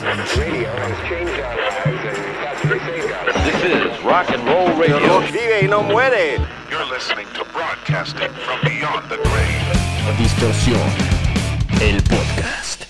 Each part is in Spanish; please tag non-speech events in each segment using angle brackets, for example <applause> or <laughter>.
This is rock and roll radio. Vive y no muere. You're listening to broadcasting from beyond the grave. Distorsión, el podcast.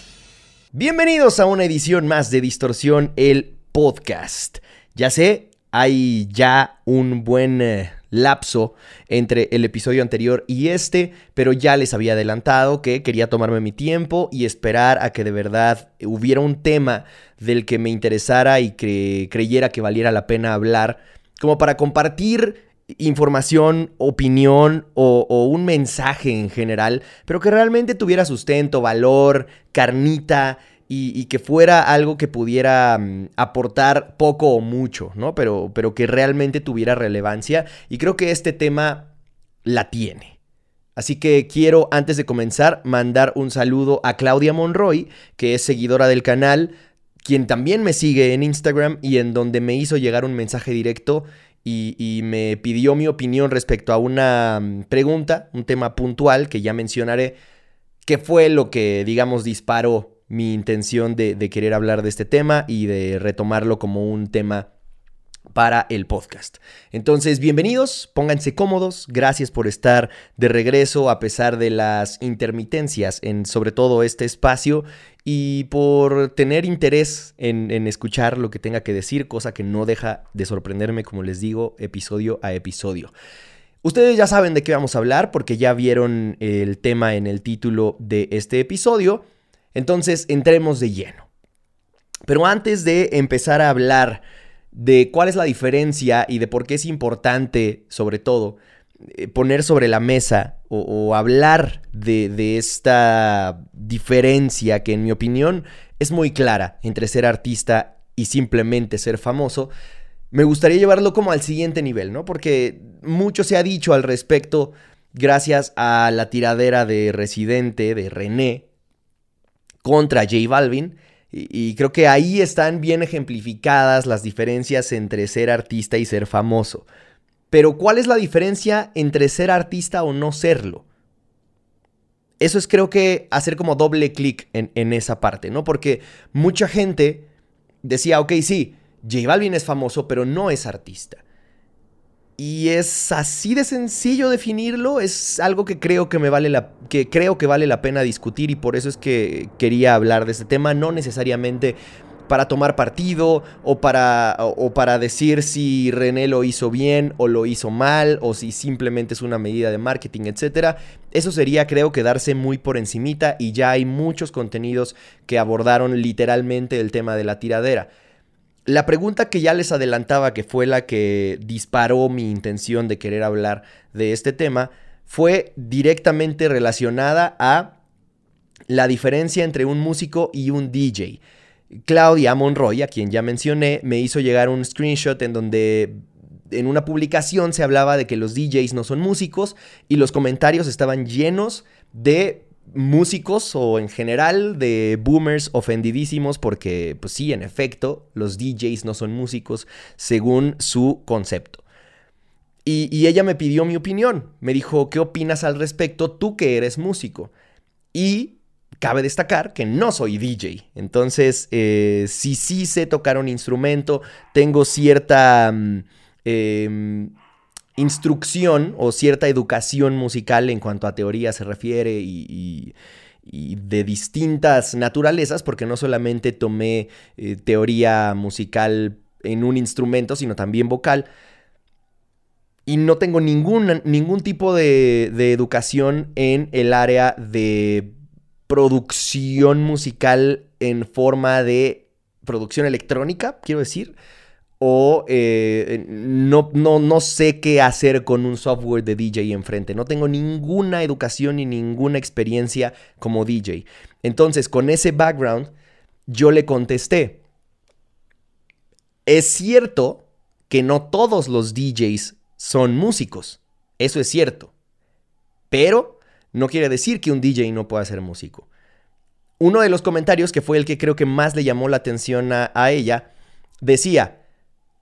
Bienvenidos a una edición más de Distorsión, el podcast. Ya sé, hay ya un buen eh, lapso entre el episodio anterior y este, pero ya les había adelantado que quería tomarme mi tiempo y esperar a que de verdad hubiera un tema del que me interesara y que creyera que valiera la pena hablar, como para compartir información, opinión o, un mensaje en general, pero que realmente tuviera sustento, valor, carnita y, que fuera algo que pudiera um, aportar poco o mucho, ¿no? Pero, pero que realmente tuviera relevancia y creo que este tema la tiene. Así que quiero, antes de comenzar, mandar un saludo a Claudia Monroy, que es seguidora del canal, quien también me sigue en Instagram y en donde me hizo llegar un mensaje directo y, y, me pidió mi opinión respecto a una pregunta, un tema puntual que ya mencionaré, que fue lo que, digamos, disparó mi intención de, querer hablar de este tema y de retomarlo como un tema para el podcast. Entonces, bienvenidos, pónganse cómodos, gracias por estar de regreso a pesar de las intermitencias en sobre todo este espacio y por tener interés en, escuchar lo que tenga que decir, cosa que no deja de sorprenderme, como les digo, episodio a episodio. Ustedes ya saben de qué vamos a hablar porque ya vieron el tema en el título de este episodio, entonces entremos de lleno. Pero antes de empezar a hablar de cuál es la diferencia y de por qué es importante, sobre todo, eh, poner sobre la mesa o, hablar de, esta diferencia que en mi opinión es muy clara entre ser artista y simplemente ser famoso, me gustaría llevarlo como al siguiente nivel, ¿no? Porque mucho se ha dicho al respecto gracias a la tiradera de Residente, de René, contra J Balvin. Y, creo que ahí están bien ejemplificadas las diferencias entre ser artista y ser famoso. Pero ¿cuál es la diferencia entre ser artista o no serlo? Eso es creo que hacer como doble clic en, en, esa parte, ¿no? Porque mucha gente decía, ok, sí, J Balvin es famoso, pero no es artista. Y es así de sencillo definirlo, es algo que creo que me vale la que creo que vale la pena discutir y por eso es que quería hablar de este tema, no necesariamente para tomar partido o para, o, o para decir si René lo hizo bien o lo hizo mal o si simplemente es una medida de marketing, etc. Eso sería creo quedarse muy por encimita y ya hay muchos contenidos que abordaron literalmente el tema de la tiradera. La pregunta que ya les adelantaba, que fue la que disparó mi intención de querer hablar de este tema, fue directamente relacionada a la diferencia entre un músico y un DJ. Claudia Monroy, a quien ya mencioné, me hizo llegar un screenshot en donde en una publicación se hablaba de que los DJs no son músicos y los comentarios estaban llenos de músicos o en general de boomers ofendidísimos porque, pues sí, en efecto, los DJs no son músicos según su concepto. Y, y, ella me pidió mi opinión, me dijo, ¿qué opinas al respecto tú que eres músico? Y cabe destacar que no soy DJ, entonces eh, si sí sé tocar un instrumento, tengo cierta... Eh, instrucción o cierta educación musical en cuanto a teoría se refiere y, de distintas naturalezas, porque no solamente tomé eh, teoría musical en un instrumento, sino también vocal. Y no tengo ningún, ningún tipo de educación en el área de producción musical en forma de producción electrónica, quiero decir o eh, no, no, no, sé qué hacer con un software de DJ enfrente. No tengo ninguna educación ni ninguna experiencia como DJ. Entonces, con ese background, yo le contesté, es cierto que no todos los DJs son músicos. Eso es cierto. Pero no quiere decir que un DJ no pueda ser músico. Uno de los comentarios, que fue el que creo que más le llamó la atención a, a ella, decía,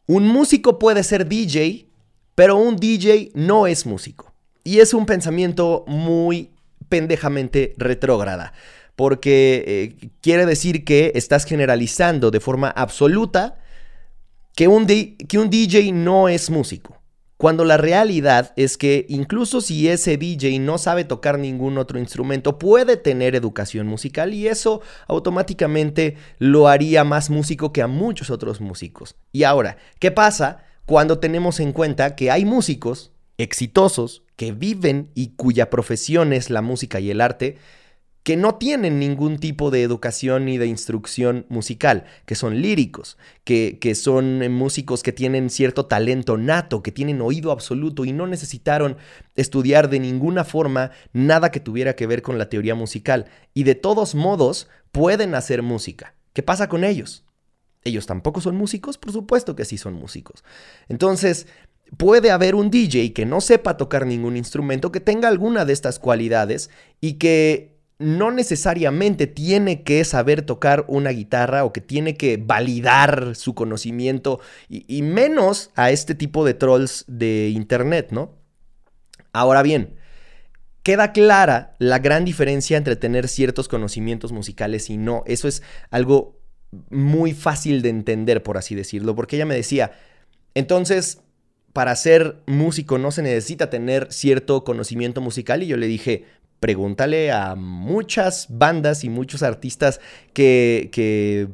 un músico puede ser DJ, pero un DJ no es músico. Y es un pensamiento muy pendejamente retrógrada. porque eh, quiere decir que estás generalizando de forma absoluta que un, que un DJ no es músico. Cuando la realidad es que incluso si ese DJ no sabe tocar ningún otro instrumento, puede tener educación musical y eso automáticamente lo haría más músico que a muchos otros músicos. Y ahora, ¿qué pasa cuando tenemos en cuenta que hay músicos exitosos que viven y cuya profesión es la música y el arte? Que no tienen ningún tipo de educación ni de instrucción musical, que son líricos, que, que, son músicos que tienen cierto talento nato, que tienen oído absoluto y no necesitaron estudiar de ninguna forma nada que tuviera que ver con la teoría musical. Y de todos modos pueden hacer música. ¿Qué pasa con ellos? ¿Ellos tampoco son músicos? Por supuesto que sí son músicos. Entonces, puede haber un DJ que no sepa tocar ningún instrumento, que tenga alguna de estas cualidades y que no necesariamente tiene que saber tocar una guitarra o que tiene que validar su conocimiento y, menos a este tipo de trolls de internet, ¿no? Ahora bien, queda clara la gran diferencia entre tener ciertos conocimientos musicales y no. Eso es algo muy fácil de entender, por así decirlo, porque ella me decía, entonces, para ser músico no se necesita tener cierto conocimiento musical y yo le dije, pregúntale a muchas bandas y muchos artistas que,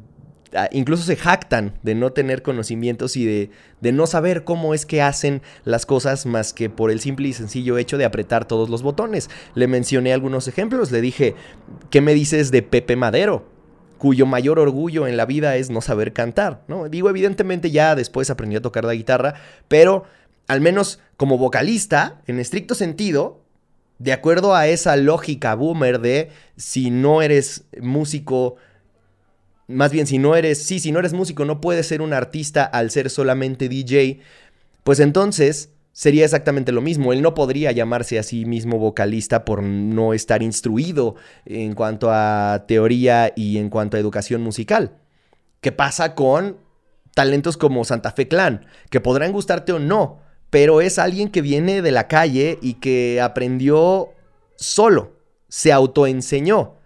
ah, incluso se jactan de no tener conocimientos y de, de, no saber cómo es que hacen las cosas más que por el simple y sencillo hecho de apretar todos los botones. Le mencioné algunos ejemplos, le dije, ¿qué me dices de Pepe Madero? cuyo mayor orgullo en la vida es no saber cantar, ¿no? Digo, evidentemente ya después aprendió a tocar la guitarra, pero al menos como vocalista, en estricto sentido, de acuerdo a esa lógica boomer de si no eres músico, más bien si no eres, sí, si no eres músico no puedes ser un artista al ser solamente DJ, pues entonces sería exactamente lo mismo. Él no podría llamarse a sí mismo vocalista por no estar instruido en cuanto a teoría y en cuanto a educación musical. ¿Qué pasa con talentos como Santa Fe Clan? Que podrán gustarte o no, pero es alguien que viene de la calle y que aprendió solo, se autoenseñó.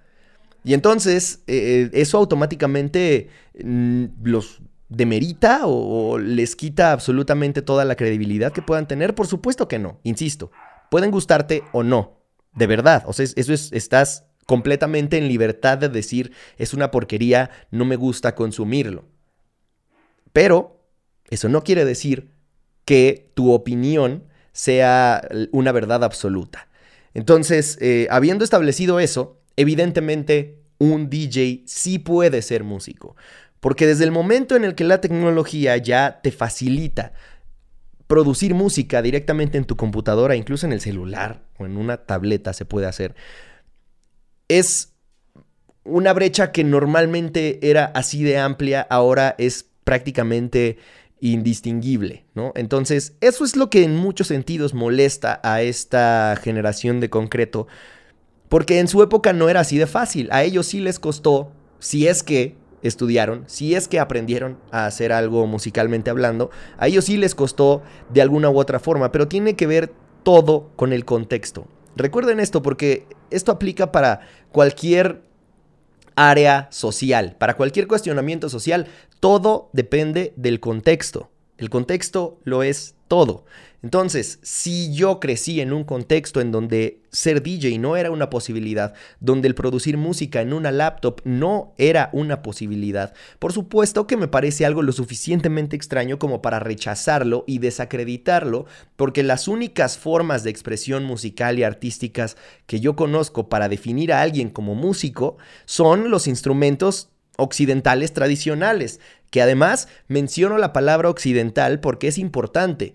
Y entonces eh, eso automáticamente mm, los demerita o, les quita absolutamente toda la credibilidad que puedan tener. Por supuesto que no, insisto, pueden gustarte o no, de verdad. O sea, eso es, estás completamente en libertad de decir, es una porquería, no me gusta consumirlo. Pero eso no quiere decir que tu opinión sea una verdad absoluta. Entonces, eh, habiendo establecido eso, evidentemente un DJ sí puede ser músico. Porque desde el momento en el que la tecnología ya te facilita producir música directamente en tu computadora, incluso en el celular o en una tableta se puede hacer, es una brecha que normalmente era así de amplia, ahora es prácticamente indistinguible, ¿no? Entonces, eso es lo que en muchos sentidos molesta a esta generación de concreto, porque en su época no era así de fácil, a ellos sí les costó, si es que estudiaron, si es que aprendieron a hacer algo musicalmente hablando, a ellos sí les costó de alguna u otra forma, pero tiene que ver todo con el contexto. Recuerden esto porque esto aplica para cualquier área social. Para cualquier cuestionamiento social, todo depende del contexto. El contexto lo es todo. Entonces, si yo crecí en un contexto en donde ser DJ no era una posibilidad, donde el producir música en una laptop no era una posibilidad, por supuesto que me parece algo lo suficientemente extraño como para rechazarlo y desacreditarlo, porque las únicas formas de expresión musical y artísticas que yo conozco para definir a alguien como músico son los instrumentos occidentales tradicionales, que además menciono la palabra occidental porque es importante.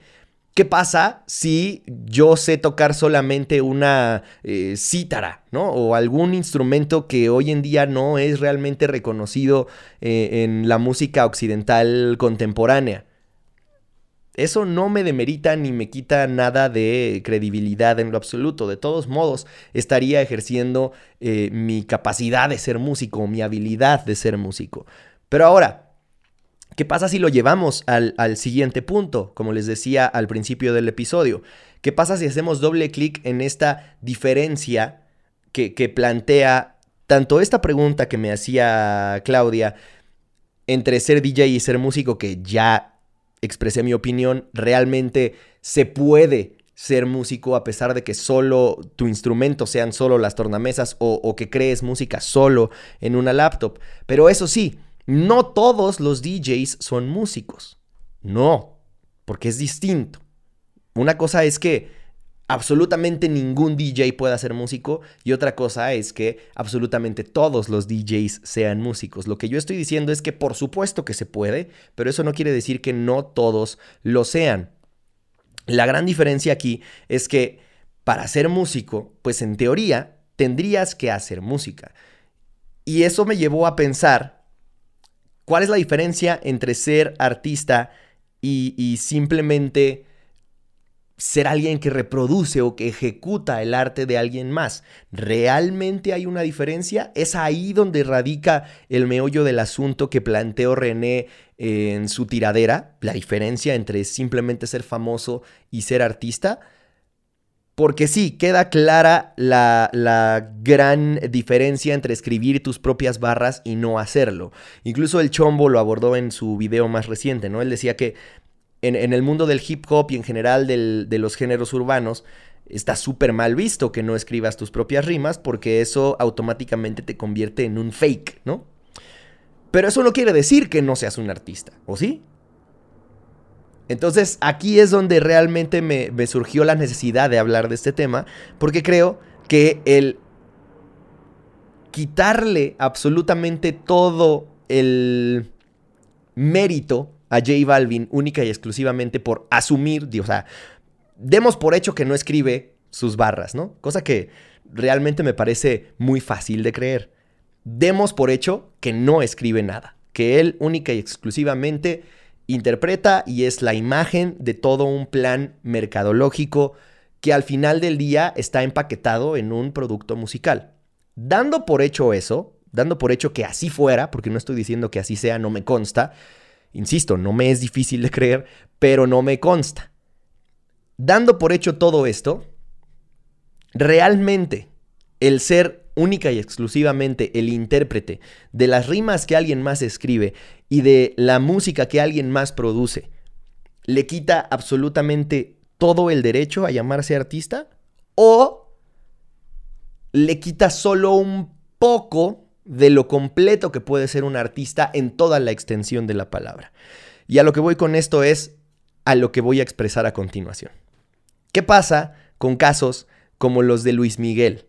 ¿Qué pasa si yo sé tocar solamente una eh, cítara, ¿no? O algún instrumento que hoy en día no es realmente reconocido eh, en la música occidental contemporánea. Eso no me demerita ni me quita nada de credibilidad en lo absoluto. De todos modos, estaría ejerciendo eh, mi capacidad de ser músico, mi habilidad de ser músico. Pero ahora, ¿Qué pasa si lo llevamos al, siguiente punto, como les decía al principio del episodio? ¿Qué pasa si hacemos doble clic en esta diferencia que, plantea tanto esta pregunta que me hacía Claudia entre ser DJ y ser músico, que ya expresé mi opinión, realmente se puede ser músico a pesar de que solo tu instrumento sean solo las tornamesas o, que crees música solo en una laptop. Pero eso sí, no todos los DJs son músicos. No, porque es distinto. Una cosa es que absolutamente ningún DJ pueda ser músico y otra cosa es que absolutamente todos los DJs sean músicos. Lo que yo estoy diciendo es que por supuesto que se puede, pero eso no quiere decir que no todos lo sean. La gran diferencia aquí es que para ser músico, pues en teoría tendrías que hacer música. Y eso me llevó a pensar cuál es la diferencia entre ser artista y, y simplemente ser alguien que reproduce o que ejecuta el arte de alguien más. ¿Realmente hay una diferencia? Es ahí donde radica el meollo del asunto que planteó René en su tiradera, la diferencia entre simplemente ser famoso y ser artista. Porque sí, queda clara la, la, gran diferencia entre escribir tus propias barras y no hacerlo. Incluso el Chombo lo abordó en su video más reciente, ¿no? Él decía que en, el mundo del hip hop y en general de los géneros urbanos, está súper mal visto que no escribas tus propias rimas porque eso automáticamente te convierte en un fake, ¿no? Pero eso no quiere decir que no seas un artista, ¿o sí? Entonces aquí es donde realmente me, me surgió la necesidad de hablar de este tema, porque creo que el quitarle absolutamente todo el mérito a J Balvin única y exclusivamente por asumir, o sea, demos por hecho que no escribe sus barras, ¿no? Cosa que realmente me parece muy fácil de creer. Demos por hecho que no escribe nada, que él única y exclusivamente interpreta y es la imagen de todo un plan mercadológico que al final del día está empaquetado en un producto musical. Dando por hecho eso, dando por hecho que así fuera, porque no estoy diciendo que así sea, no me consta, Insisto, no me es difícil de creer, pero no me consta. Dando por hecho todo esto, realmente el ser única y exclusivamente el intérprete de las rimas que alguien más escribe y de la música que alguien más produce, le quita absolutamente todo el derecho a llamarse artista o le quita solo un poco de lo completo que puede ser un artista en toda la extensión de la palabra. Y a lo que voy con esto es a lo que voy a expresar a continuación. ¿Qué pasa con casos como los de Luis Miguel?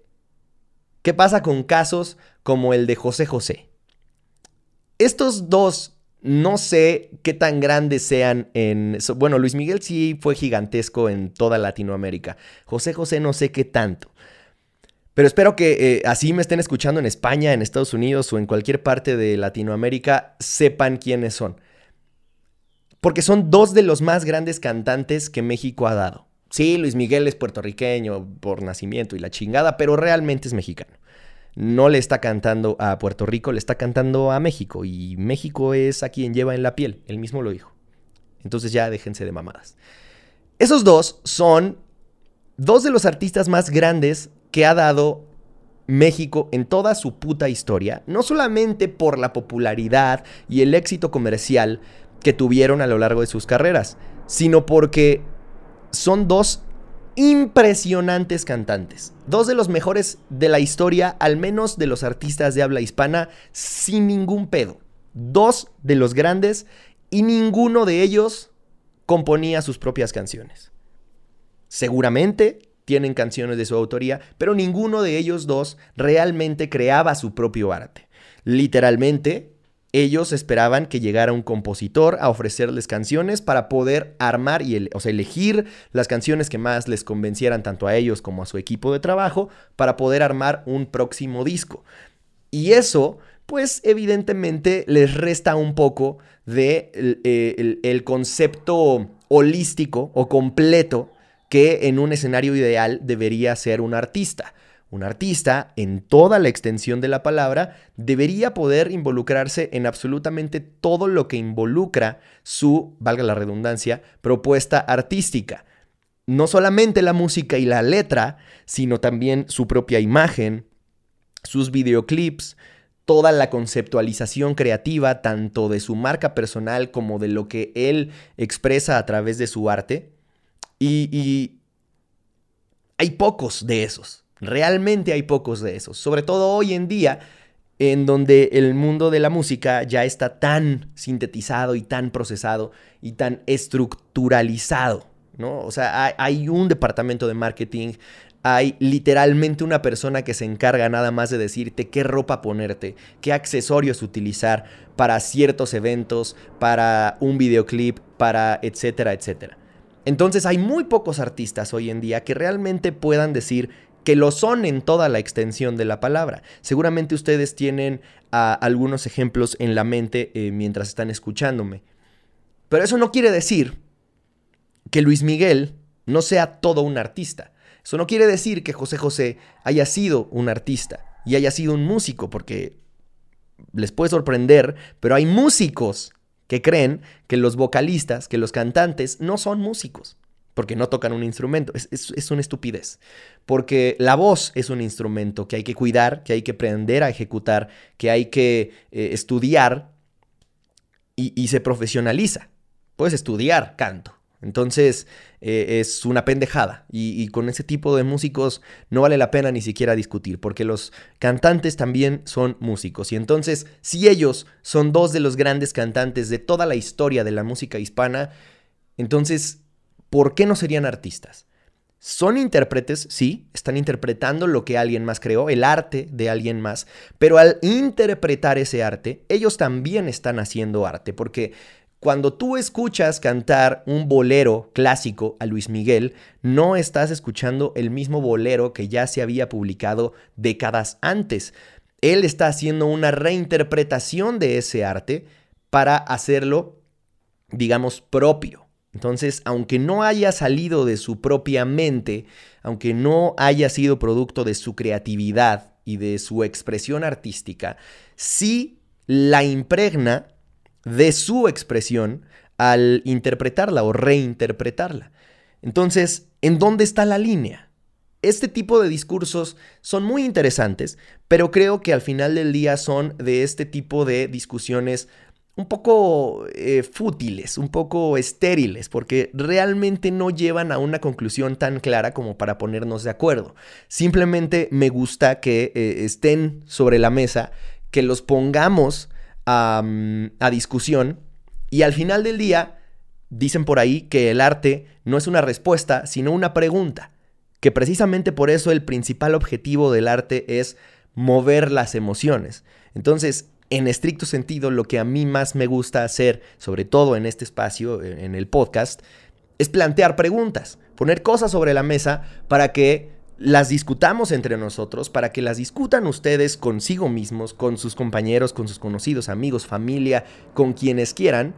¿Qué pasa con casos como el de José José? Estos dos no sé qué tan grandes sean en... Bueno, Luis Miguel sí fue gigantesco en toda Latinoamérica. José José no sé qué tanto. Pero espero que eh, así me estén escuchando en España, en Estados Unidos o en cualquier parte de Latinoamérica, sepan quiénes son. Porque son dos de los más grandes cantantes que México ha dado. Sí, Luis Miguel es puertorriqueño por nacimiento y la chingada, pero realmente es mexicano. No le está cantando a Puerto Rico, le está cantando a México. Y México es a quien lleva en la piel, él mismo lo dijo. Entonces ya déjense de mamadas. Esos dos son dos de los artistas más grandes que ha dado México en toda su puta historia, no solamente por la popularidad y el éxito comercial que tuvieron a lo largo de sus carreras, sino porque son dos impresionantes cantantes, dos de los mejores de la historia, al menos de los artistas de habla hispana, sin ningún pedo. Dos de los grandes y ninguno de ellos componía sus propias canciones. Seguramente tienen canciones de su autoría, pero ninguno de ellos dos realmente creaba su propio arte. Literalmente, ellos esperaban que llegara un compositor a ofrecerles canciones para poder armar y o sea, elegir las canciones que más les convencieran tanto a ellos como a su equipo de trabajo para poder armar un próximo disco. Y eso, pues evidentemente les resta un poco de eh, el concepto holístico o completo que en un escenario ideal debería ser un artista. Un artista, en toda la extensión de la palabra, debería poder involucrarse en absolutamente todo lo que involucra su, valga la redundancia, propuesta artística. No solamente la música y la letra, sino también su propia imagen, sus videoclips, toda la conceptualización creativa, tanto de su marca personal como de lo que él expresa a través de su arte. Y, hay pocos de esos, realmente hay pocos de esos, sobre todo hoy en día en donde el mundo de la música ya está tan sintetizado y tan procesado y tan estructuralizado, ¿no? O sea, hay, hay, un departamento de marketing, hay literalmente una persona que se encarga nada más de decirte qué ropa ponerte, qué accesorios utilizar para ciertos eventos, para un videoclip, para etcétera, etcétera. Entonces hay muy pocos artistas hoy en día que realmente puedan decir que lo son en toda la extensión de la palabra. Seguramente ustedes tienen uh, algunos ejemplos en la mente eh, mientras están escuchándome. Pero eso no quiere decir que Luis Miguel no sea todo un artista. Eso no quiere decir que José José haya sido un artista y haya sido un músico, porque les puede sorprender, pero hay músicos que creen que los vocalistas, que los cantantes no son músicos porque no tocan un instrumento. Es, es, una estupidez. Porque la voz es un instrumento que hay que cuidar, que hay que aprender a ejecutar, que hay que eh, estudiar y, y, se profesionaliza. Puedes estudiar canto. Entonces eh, es una pendejada. Y, y, con ese tipo de músicos no vale la pena ni siquiera discutir, porque los cantantes también son músicos. Y entonces, si ellos son dos de los grandes cantantes de toda la historia de la música hispana, entonces ¿por qué no serían artistas? Son intérpretes, sí, están interpretando lo que alguien más creó, el arte de alguien más, pero al interpretar ese arte, ellos también están haciendo arte, porque cuando tú escuchas cantar un bolero clásico a Luis Miguel, no estás escuchando el mismo bolero que ya se había publicado décadas antes. Él está haciendo una reinterpretación de ese arte para hacerlo, digamos, propio. Entonces, aunque no haya salido de su propia mente, aunque no haya sido producto de su creatividad y de su expresión artística, sí la impregna de su expresión al interpretarla o reinterpretarla. Entonces, ¿en dónde está la línea? Este tipo de discursos son muy interesantes, pero creo que al final del día son de este tipo de discusiones un poco eh, fútiles, un poco estériles, porque realmente no llevan a una conclusión tan clara como para ponernos de acuerdo. Simplemente me gusta que eh, estén sobre la mesa, que los pongamos a, discusión y al final del día dicen por ahí que el arte no es una respuesta, sino una pregunta, que precisamente por eso el principal objetivo del arte es mover las emociones. Entonces, en estricto sentido, lo que a mí más me gusta hacer, sobre todo en este espacio, en el podcast, es plantear preguntas, poner cosas sobre la mesa para que las discutamos entre nosotros, para que las discutan ustedes consigo mismos, con sus compañeros, con sus conocidos, amigos, familia, con quienes quieran,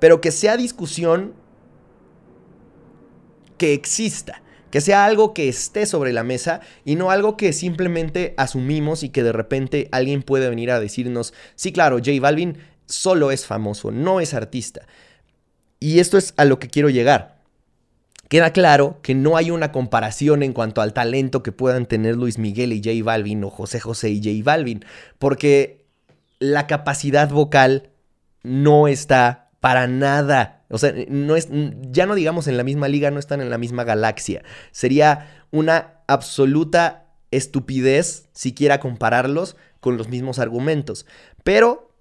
pero que sea discusión que exista, que sea algo que esté sobre la mesa y no algo que simplemente asumimos y que de repente alguien puede venir a decirnos, sí, claro, J Balvin solo es famoso, no es artista. Y esto es a lo que quiero llegar. Queda claro que no hay una comparación en cuanto al talento que puedan tener Luis Miguel y J Balvin o José José y J Balvin, porque la capacidad vocal no está para nada o sea, no es, ya no digamos en la misma liga, no están en la misma galaxia. Sería una absoluta estupidez siquiera compararlos con los mismos argumentos. Pero,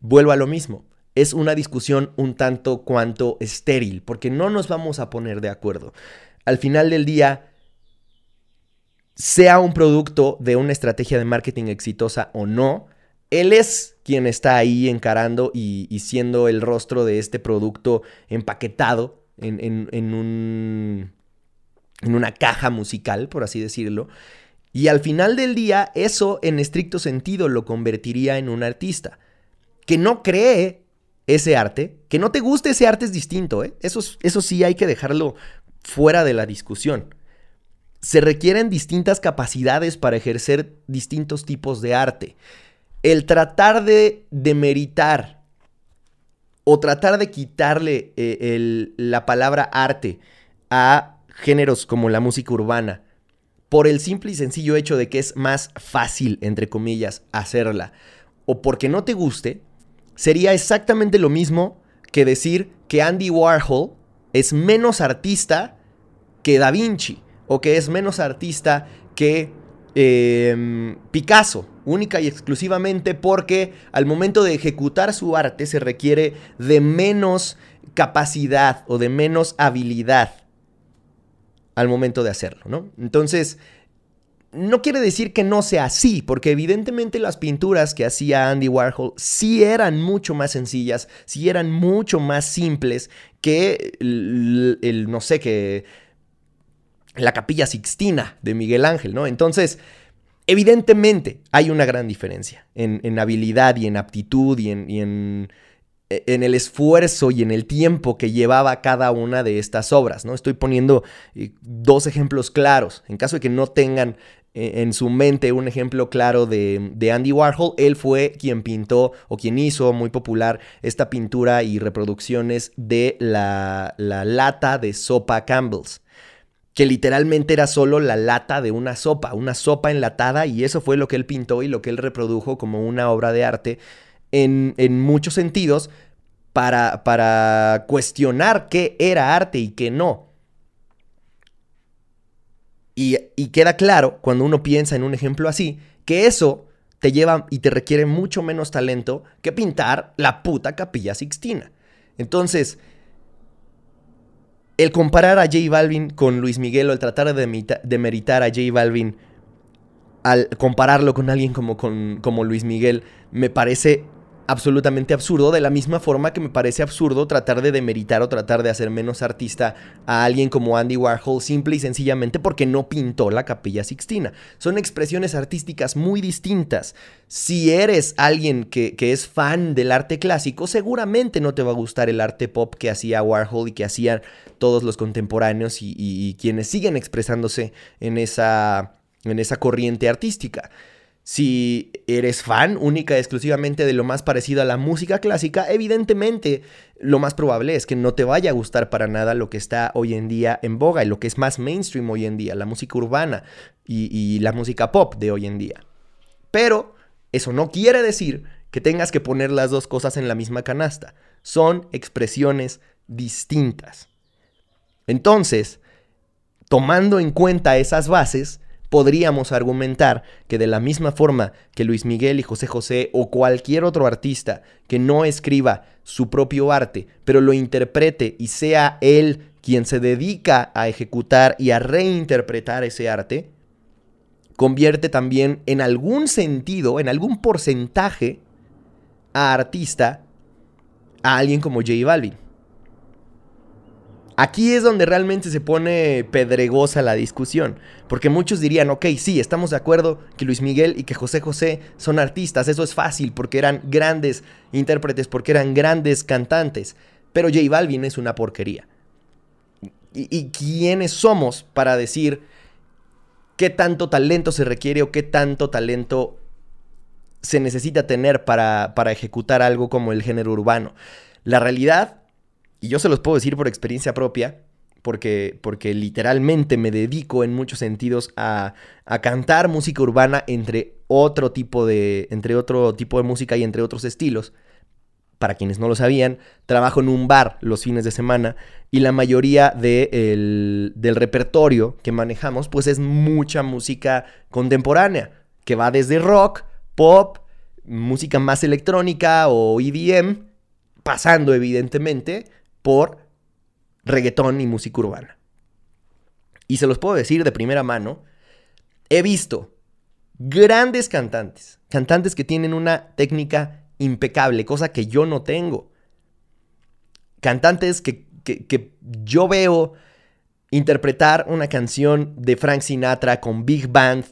vuelvo a lo mismo, es una discusión un tanto cuanto estéril, porque no nos vamos a poner de acuerdo. Al final del día, sea un producto de una estrategia de marketing exitosa o no, él es quien está ahí encarando y, siendo el rostro de este producto empaquetado en, en, un, en una caja musical, por así decirlo. Y al final del día, eso en estricto sentido lo convertiría en un artista. Que no cree ese arte, que no te guste ese arte es distinto, ¿eh? eso, sí hay que dejarlo fuera de la discusión. Se requieren distintas capacidades para ejercer distintos tipos de arte el tratar de demeritar o tratar de quitarle eh, el, la palabra arte a géneros como la música urbana por el simple y sencillo hecho de que es más fácil, entre comillas, hacerla, o porque no te guste, sería exactamente lo mismo que decir que Andy Warhol es menos artista que Da Vinci, o que es menos artista que eh, Picasso, única y exclusivamente porque al momento de ejecutar su arte se requiere de menos capacidad o de menos habilidad al momento de hacerlo, ¿no? Entonces, no quiere decir que no sea así, porque evidentemente las pinturas que hacía Andy Warhol sí eran mucho más sencillas, sí eran mucho más simples que el, no sé, que la capilla Sixtina de Miguel Ángel, ¿no? Entonces, evidentemente hay una gran diferencia en, habilidad y en aptitud y en, y en, en, el esfuerzo y en el tiempo que llevaba cada una de estas obras, ¿no? Estoy poniendo eh, dos ejemplos claros. En caso de que no tengan en su mente un ejemplo claro de, de, Andy Warhol. Él fue quien pintó o quien hizo muy popular esta pintura y reproducciones de la, la lata de sopa Campbell's que literalmente era solo la lata de una sopa, una sopa enlatada, y eso fue lo que él pintó y lo que él reprodujo como una obra de arte en, en muchos sentidos para, para cuestionar qué era arte y qué no. Y, queda claro, cuando uno piensa en un ejemplo así, que eso te lleva y te requiere mucho menos talento que pintar la puta capilla sixtina. Entonces, el comparar a J Balvin con Luis Miguel o el tratar de, demeritar a J Balvin al compararlo con alguien como, con, como Luis Miguel me parece absolutamente absurdo, de la misma forma que me parece absurdo tratar de demeritar o tratar de hacer menos artista a alguien como Andy Warhol simple y sencillamente porque no pintó la capilla sixtina. Son expresiones artísticas muy distintas. Si eres alguien que, es fan del arte clásico, seguramente no te va a gustar el arte pop que hacía Warhol y que hacían todos los contemporáneos y, y quienes siguen expresándose en esa, en esa corriente artística. Si eres fan única y exclusivamente de lo más parecido a la música clásica, evidentemente lo más probable es que no te vaya a gustar para nada lo que está hoy en día en boga y lo que es más mainstream hoy en día, la música urbana y, y la música pop de hoy en día. Pero eso no quiere decir que tengas que poner las dos cosas en la misma canasta. Son expresiones distintas. Entonces, tomando en cuenta esas bases, podríamos argumentar que de la misma forma que Luis Miguel y José José o cualquier otro artista que no escriba su propio arte, pero lo interprete y sea él quien se dedica a ejecutar y a reinterpretar ese arte, convierte también en algún sentido, en algún porcentaje, a artista a alguien como J Balvin. Aquí es donde realmente se pone pedregosa la discusión, porque muchos dirían, ok, sí, estamos de acuerdo que Luis Miguel y que José José son artistas, eso es fácil, porque eran grandes intérpretes, porque eran grandes cantantes, pero J Balvin es una porquería. ¿Y, quiénes somos para decir qué tanto talento se requiere o qué tanto talento se necesita tener para, para ejecutar algo como el género urbano? La realidad y yo se los puedo decir por experiencia propia, porque, porque literalmente me dedico en muchos sentidos a, a, cantar música urbana entre otro, tipo de, entre otro tipo de música y entre otros estilos. Para quienes no lo sabían, trabajo en un bar los fines de semana y la mayoría de el, del repertorio que manejamos pues es mucha música contemporánea, que va desde rock, pop, música más electrónica o EDM, pasando evidentemente por reggaetón y música urbana. Y se los puedo decir de primera mano, he visto grandes cantantes, cantantes que tienen una técnica impecable, cosa que yo no tengo. Cantantes que, que, que yo veo interpretar una canción de Frank Sinatra con Big Band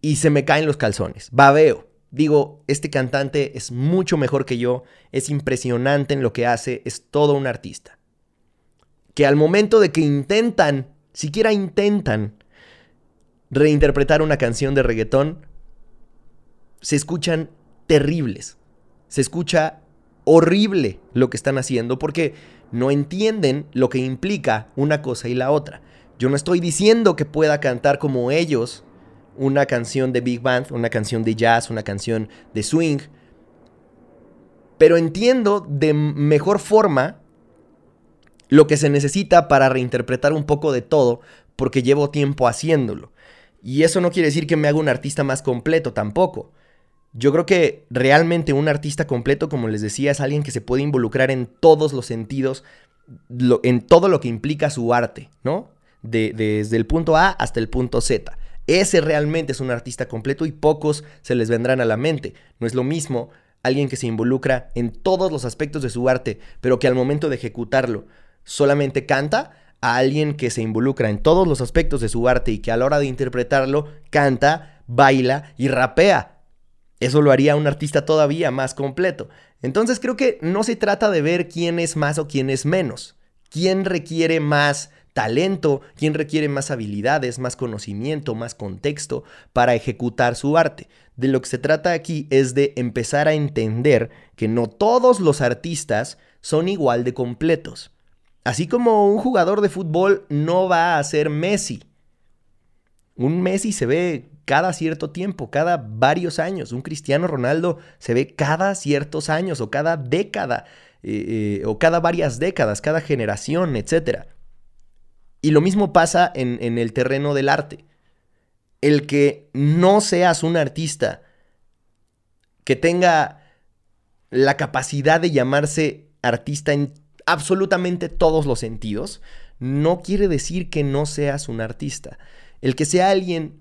y se me caen los calzones. Babeo digo, este cantante es mucho mejor que yo, es impresionante en lo que hace, es todo un artista. Que al momento de que intentan, siquiera intentan, reinterpretar una canción de reggaetón, se escuchan terribles. Se escucha horrible lo que están haciendo porque no entienden lo que implica una cosa y la otra. Yo no estoy diciendo que pueda cantar como ellos una canción de big band, una canción de jazz, una canción de swing, pero entiendo de mejor forma lo que se necesita para reinterpretar un poco de todo, porque llevo tiempo haciéndolo. Y eso no quiere decir que me haga un artista más completo tampoco. Yo creo que realmente un artista completo, como les decía, es alguien que se puede involucrar en todos los sentidos, en todo lo que implica su arte, ¿no? desde el punto A hasta el punto Z. Ese realmente es un artista completo y pocos se les vendrán a la mente. No es lo mismo alguien que se involucra en todos los aspectos de su arte, pero que al momento de ejecutarlo solamente canta, a alguien que se involucra en todos los aspectos de su arte y que a la hora de interpretarlo canta, baila y rapea. Eso lo haría un artista todavía más completo. Entonces creo que no se trata de ver quién es más o quién es menos, quién requiere más talento, quién requiere más habilidades, más conocimiento, más contexto para ejecutar su arte. De lo que se trata aquí es de empezar a entender que no todos los artistas son igual de completos. Así como un jugador de fútbol no va a ser Messi. Un Messi se ve cada cierto tiempo, cada varios años. Un Cristiano Ronaldo se ve cada ciertos años o cada década eh, eh, o cada varias décadas, cada generación, etc. Y lo mismo pasa en, el terreno del arte. El que no seas un artista que tenga la capacidad de llamarse artista en absolutamente todos los sentidos, no quiere decir que no seas un artista. El que sea alguien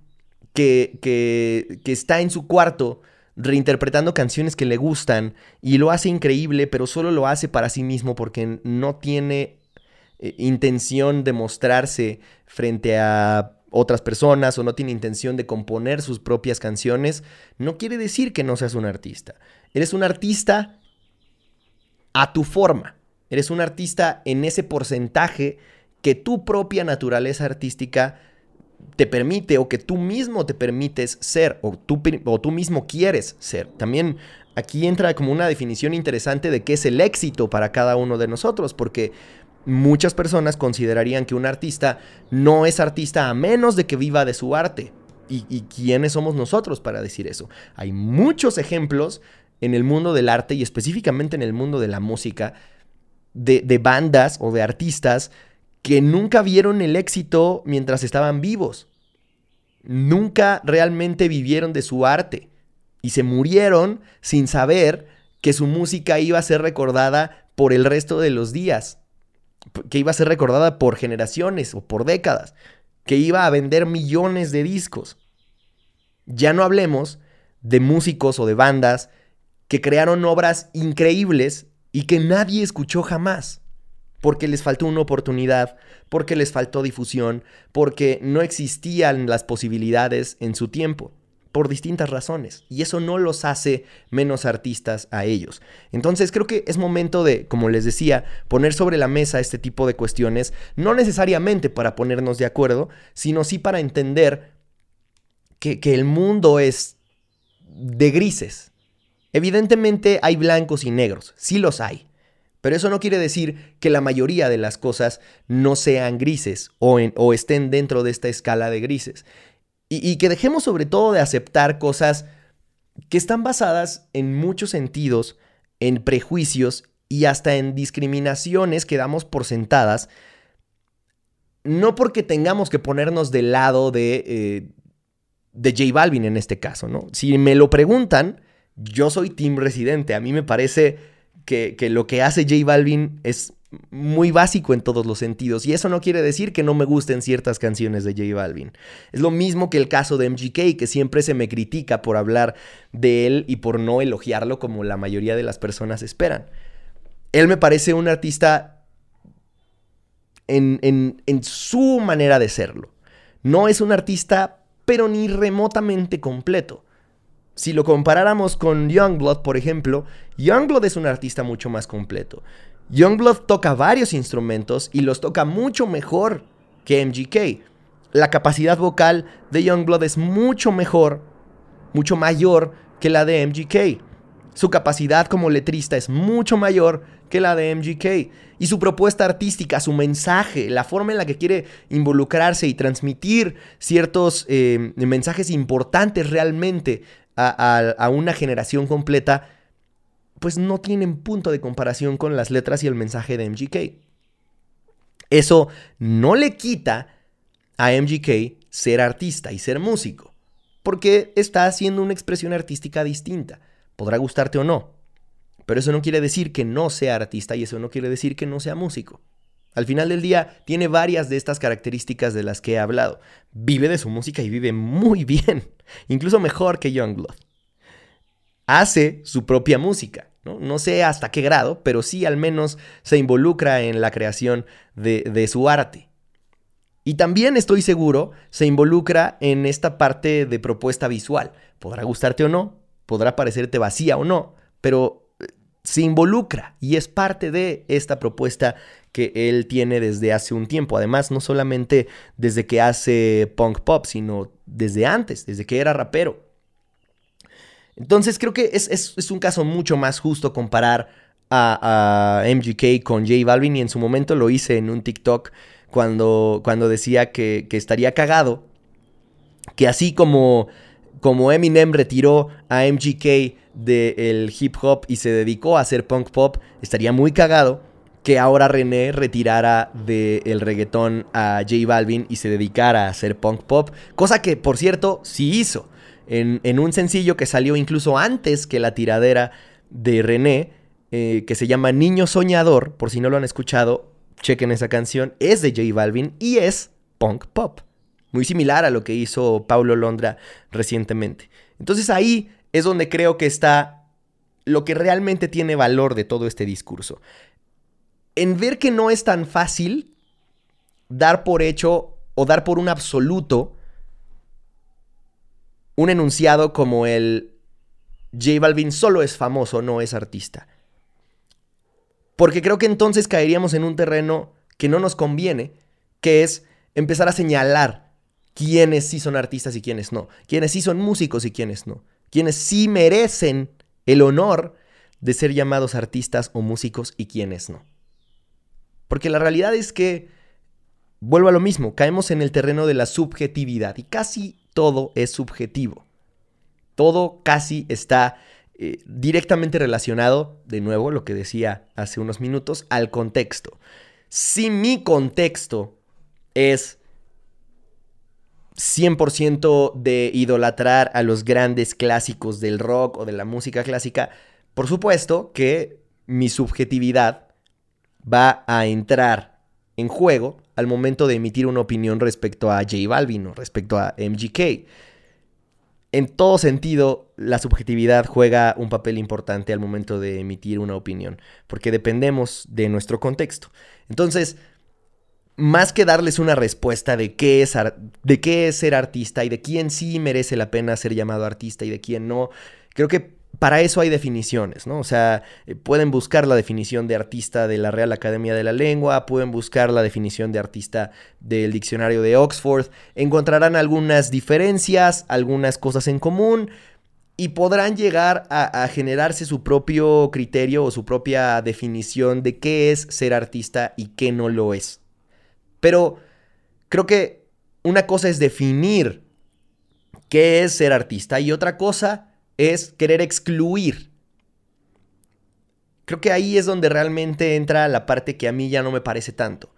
que, que está en su cuarto reinterpretando canciones que le gustan y lo hace increíble, pero solo lo hace para sí mismo porque no tiene eh, intención de mostrarse frente a otras personas o no tiene intención de componer sus propias canciones, no quiere decir que no seas un artista. Eres un artista a tu forma. Eres un artista en ese porcentaje que tu propia naturaleza artística te permite o que tú mismo te permites ser o tú, o tú mismo quieres ser. También aquí entra como una definición interesante de qué es el éxito para cada uno de nosotros, porque muchas personas considerarían que un artista no es artista a menos de que viva de su arte. ¿Y, quiénes somos nosotros para decir eso? Hay muchos ejemplos en el mundo del arte y específicamente en el mundo de la música de, bandas o de artistas que nunca vieron el éxito mientras estaban vivos. Nunca realmente vivieron de su arte y se murieron sin saber que su música iba a ser recordada por el resto de los días, que iba a ser recordada por generaciones o por décadas, que iba a vender millones de discos. Ya no hablemos de músicos o de bandas que crearon obras increíbles y que nadie escuchó jamás, porque les faltó una oportunidad, porque les faltó difusión, porque no existían las posibilidades en su tiempo, por distintas razones, y eso no los hace menos artistas a ellos. Entonces creo que es momento de, como les decía, poner sobre la mesa este tipo de cuestiones, no necesariamente para ponernos de acuerdo, sino sí para entender que, que el mundo es de grises, Evidentemente hay blancos y negros, sí los hay. Pero eso no quiere decir que la mayoría de las cosas no sean grises o, estén dentro de esta escala de grises. Y, que dejemos sobre todo de aceptar cosas que están basadas en muchos sentidos, en prejuicios y hasta en discriminaciones que damos por sentadas, no porque tengamos que ponernos del lado de, eh, J Balvin en este caso, ¿no? Si me lo preguntan, yo soy Team Residente. A mí me parece que, lo que hace J Balvin es muy básico en todos los sentidos. Y eso no quiere decir que no me gusten ciertas canciones de J Balvin. Es lo mismo que el caso de MGK, que siempre se me critica por hablar de él y por no elogiarlo como la mayoría de las personas esperan. Él me parece un artista en, en su manera de serlo. No es un artista, pero ni remotamente completo. Si lo comparáramos con Youngblood, por ejemplo, Youngblood es un artista mucho más completo. Youngblood toca varios instrumentos y los toca mucho mejor que MGK. La capacidad vocal de Youngblood es mucho mejor, mucho mayor que la de MGK. Su capacidad como letrista es mucho mayor que la de MGK. Y su propuesta artística, su mensaje, la forma en la que quiere involucrarse y transmitir ciertos eh, mensajes importantes realmente a, a una generación completa, pues no tienen punto de comparación con las letras y el mensaje de MGK. Eso no le quita a MGK ser artista y ser músico, porque está haciendo una expresión artística distinta. Podrá gustarte o no, pero eso no quiere decir que no sea artista y eso no quiere decir que no sea músico. Al final del día tiene varias de estas características de las que he hablado. Vive de su música y vive muy <laughs> bien, incluso mejor que Youngblood. Hace su propia música, ¿no? Sé hasta qué grado, pero sí al menos se involucra en la creación de, de su arte. Y también estoy seguro se involucra en esta parte de propuesta visual. Podrá gustarte o no, podrá parecerte vacía o no, pero eh, se involucra y es parte de esta propuesta que él tiene desde hace un tiempo. Además, no solamente desde que hace punk pop, sino desde antes, desde que era rapero. Entonces creo que es, un caso mucho más justo comparar a, MGK con J Balvin y en su momento lo hice en un TikTok cuando, decía que, estaría cagado, que así como Eminem retiró a MGK del hip hop y se dedicó a hacer punk pop, estaría muy cagado que ahora René retirara del reggaetón a J Balvin y se dedicara a hacer punk pop, cosa que por cierto sí hizo, en, un sencillo que salió incluso antes que la tiradera de René, eh, que se llama Niño Soñador, por si no lo han escuchado, chequen esa canción, es de J Balvin y es punk pop muy similar a lo que hizo Paulo Londra recientemente. Entonces ahí es donde creo que está lo que realmente tiene valor de todo este discurso. En ver que no es tan fácil dar por hecho o dar por un absoluto un enunciado como el J Balvin solo es famoso, no es artista. Porque creo que entonces caeríamos en un terreno que no nos conviene, que es empezar a señalar quiénes sí son artistas y quiénes no, quiénes sí son músicos y quiénes no, quiénes sí merecen el honor de ser llamados artistas o músicos y quiénes no. Porque la realidad es que, vuelvo a lo mismo, caemos en el terreno de la subjetividad y casi todo es subjetivo. Todo casi está eh, directamente relacionado, de nuevo, lo que decía hace unos minutos, al contexto. Si mi contexto es 100% de idolatrar a los grandes clásicos del rock o de la música clásica, por supuesto que mi subjetividad va a entrar en juego al momento de emitir una opinión respecto a J Balvin o respecto a MGK. En todo sentido, la subjetividad juega un papel importante al momento de emitir una opinión, porque dependemos de nuestro contexto. Entonces, más que darles una respuesta de qué, es de qué es ser artista y de quién sí merece la pena ser llamado artista y de quién no, creo que para eso hay definiciones, ¿no? O sea, eh, pueden buscar la definición de artista de la Real Academia de la Lengua, pueden buscar la definición de artista del diccionario de Oxford, encontrarán algunas diferencias, algunas cosas en común, y podrán llegar a, a, generarse su propio criterio o su propia definición de qué es ser artista y qué no lo es. Pero creo que una cosa es definir qué es ser artista y otra cosa es querer excluir. Creo que ahí es donde realmente entra la parte que a mí ya no me parece tanto.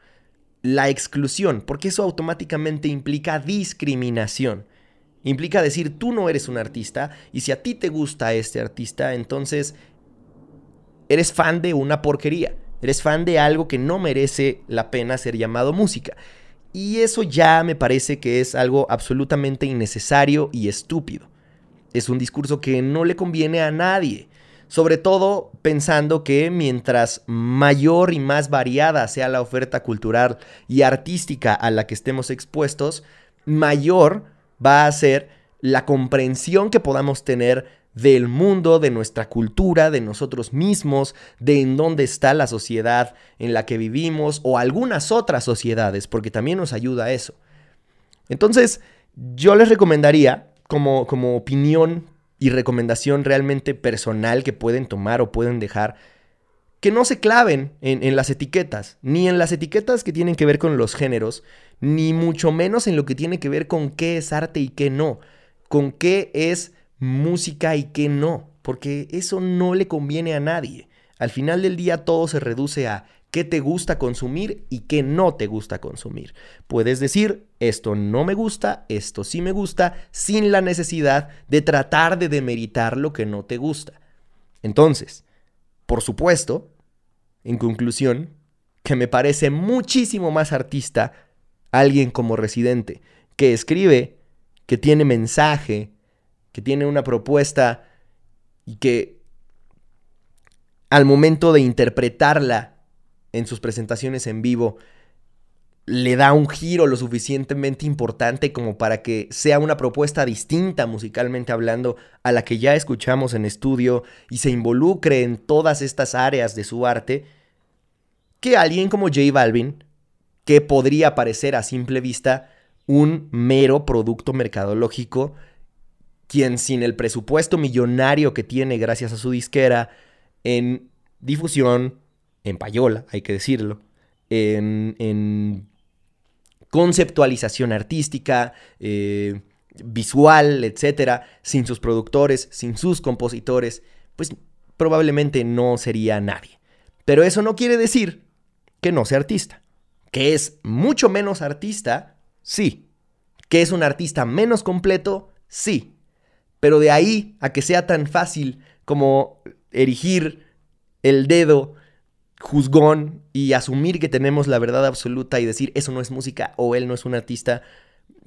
La exclusión, porque eso automáticamente implica discriminación. Implica decir, tú no eres un artista y si a ti te gusta este artista, entonces eres fan de una porquería. Eres fan de algo que no merece la pena ser llamado música. Y eso ya me parece que es algo absolutamente innecesario y estúpido. Es un discurso que no le conviene a nadie. Sobre todo pensando que mientras mayor y más variada sea la oferta cultural y artística a la que estemos expuestos, mayor va a ser la comprensión que podamos tener del mundo, de nuestra cultura, de nosotros mismos, de en dónde está la sociedad en la que vivimos o algunas otras sociedades, porque también nos ayuda a eso. Entonces, yo les recomendaría, como, como opinión y recomendación realmente personal que pueden tomar o pueden dejar, que no se claven en, en, las etiquetas, ni en las etiquetas que tienen que ver con los géneros, ni mucho menos en lo que tiene que ver con qué es arte y qué no, con qué es música y qué no, porque eso no le conviene a nadie. Al final del día todo se reduce a qué te gusta consumir y qué no te gusta consumir. Puedes decir, esto no me gusta, esto sí me gusta, sin la necesidad de tratar de demeritar lo que no te gusta. Entonces, por supuesto, en conclusión, que me parece muchísimo más artista alguien como residente, que escribe, que tiene mensaje, que tiene una propuesta y que al momento de interpretarla en sus presentaciones en vivo le da un giro lo suficientemente importante como para que sea una propuesta distinta musicalmente hablando a la que ya escuchamos en estudio y se involucre en todas estas áreas de su arte, que alguien como J Balvin, que podría parecer a simple vista un mero producto mercadológico, quien sin el presupuesto millonario que tiene gracias a su disquera en difusión, en payola, hay que decirlo, en, conceptualización artística, eh, visual, etcétera, sin sus productores, sin sus compositores, pues probablemente no sería nadie. Pero eso no quiere decir que no sea artista. Que es mucho menos artista, sí. Que es un artista menos completo, sí. Pero de ahí a que sea tan fácil como erigir el dedo juzgón y asumir que tenemos la verdad absoluta y decir eso no es música o él no es un artista,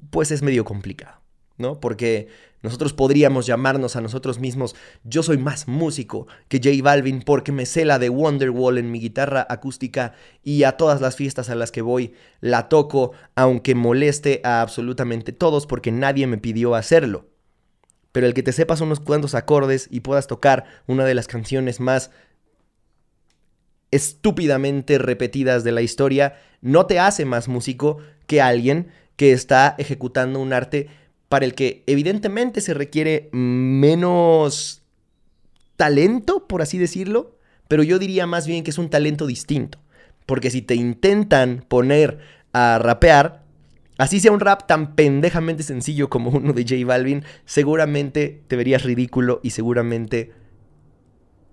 pues es medio complicado, ¿no? Porque nosotros podríamos llamarnos a nosotros mismos, yo soy más músico que J Balvin porque me sé la de Wonderwall en mi guitarra acústica y a todas las fiestas a las que voy la toco, aunque moleste a absolutamente todos porque nadie me pidió hacerlo. Pero el que te sepas unos cuantos acordes y puedas tocar una de las canciones más estúpidamente repetidas de la historia no te hace más músico que alguien que está ejecutando un arte para el que evidentemente se requiere menos talento, por así decirlo, pero yo diría más bien que es un talento distinto. Porque si te intentan poner a rapear, así sea un rap tan pendejamente sencillo como uno de J Balvin, seguramente te verías ridículo y seguramente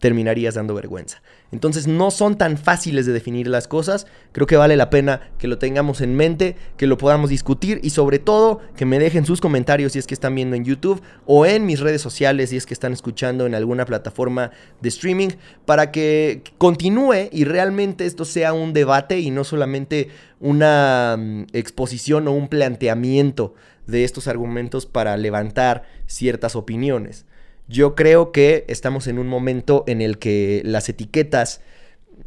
terminarías dando vergüenza. Entonces no son tan fáciles de definir las cosas, creo que vale la pena que lo tengamos en mente, que lo podamos discutir y sobre todo que me dejen sus comentarios si es que están viendo en YouTube o en mis redes sociales si es que están escuchando en alguna plataforma de streaming para que continúe y realmente esto sea un debate y no solamente una mm, exposición o un planteamiento de estos argumentos para levantar ciertas opiniones. Yo creo que estamos en un momento en el que las etiquetas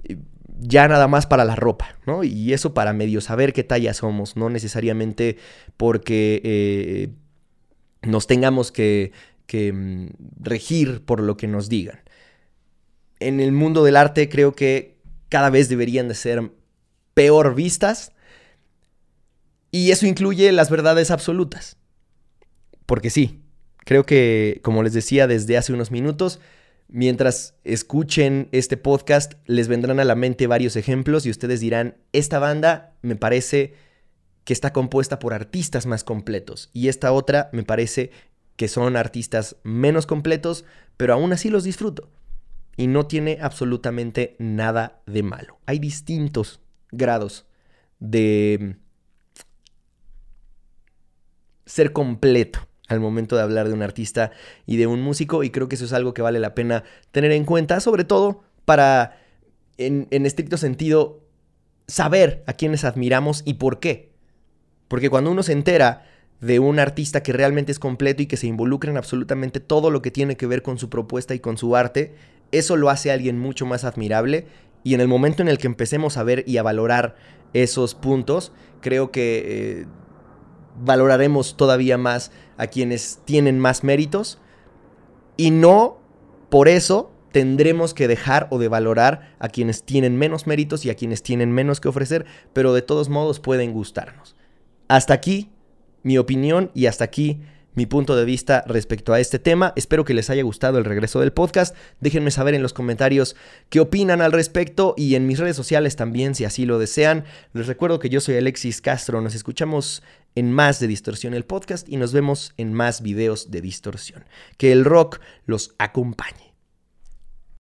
eh, ya nada más para la ropa, ¿no? Y eso para medio saber qué talla somos, no necesariamente porque eh, nos tengamos que, mm, regir por lo que nos digan. En el mundo del arte creo que cada vez deberían de ser peor vistas y eso incluye las verdades absolutas. Porque sí, Creo que, como les decía desde hace unos minutos, mientras escuchen este podcast, les vendrán a la mente varios ejemplos y ustedes dirán, esta banda me parece que está compuesta por artistas más completos y esta otra me parece que son artistas menos completos, pero aún así los disfruto. Y no tiene absolutamente nada de malo. Hay distintos grados de ser completo al momento de hablar de un artista y de un músico y creo que eso es algo que vale la pena tener en cuenta, sobre todo para, en, estricto sentido, saber a quienes admiramos y por qué. Porque cuando uno se entera de un artista que realmente es completo y que se involucra en absolutamente todo lo que tiene que ver con su propuesta y con su arte, eso lo hace a alguien mucho más admirable y en el momento en el que empecemos a ver y a valorar esos puntos, creo que eh, valoraremos todavía más a quienes tienen más méritos y no por eso tendremos que dejar o de valorar a quienes tienen menos méritos y a quienes tienen menos que ofrecer, pero de todos modos pueden gustarnos. Hasta aquí mi opinión y hasta aquí mi punto de vista respecto a este tema. Espero que les haya gustado el regreso del podcast. Déjenme saber en los comentarios qué opinan al respecto y en mis redes sociales también si así lo desean. Les recuerdo que yo soy Alexis Castro. Nos escuchamos en más de Distorsión el podcast y nos vemos en más videos de Distorsión. Que el rock los acompañe.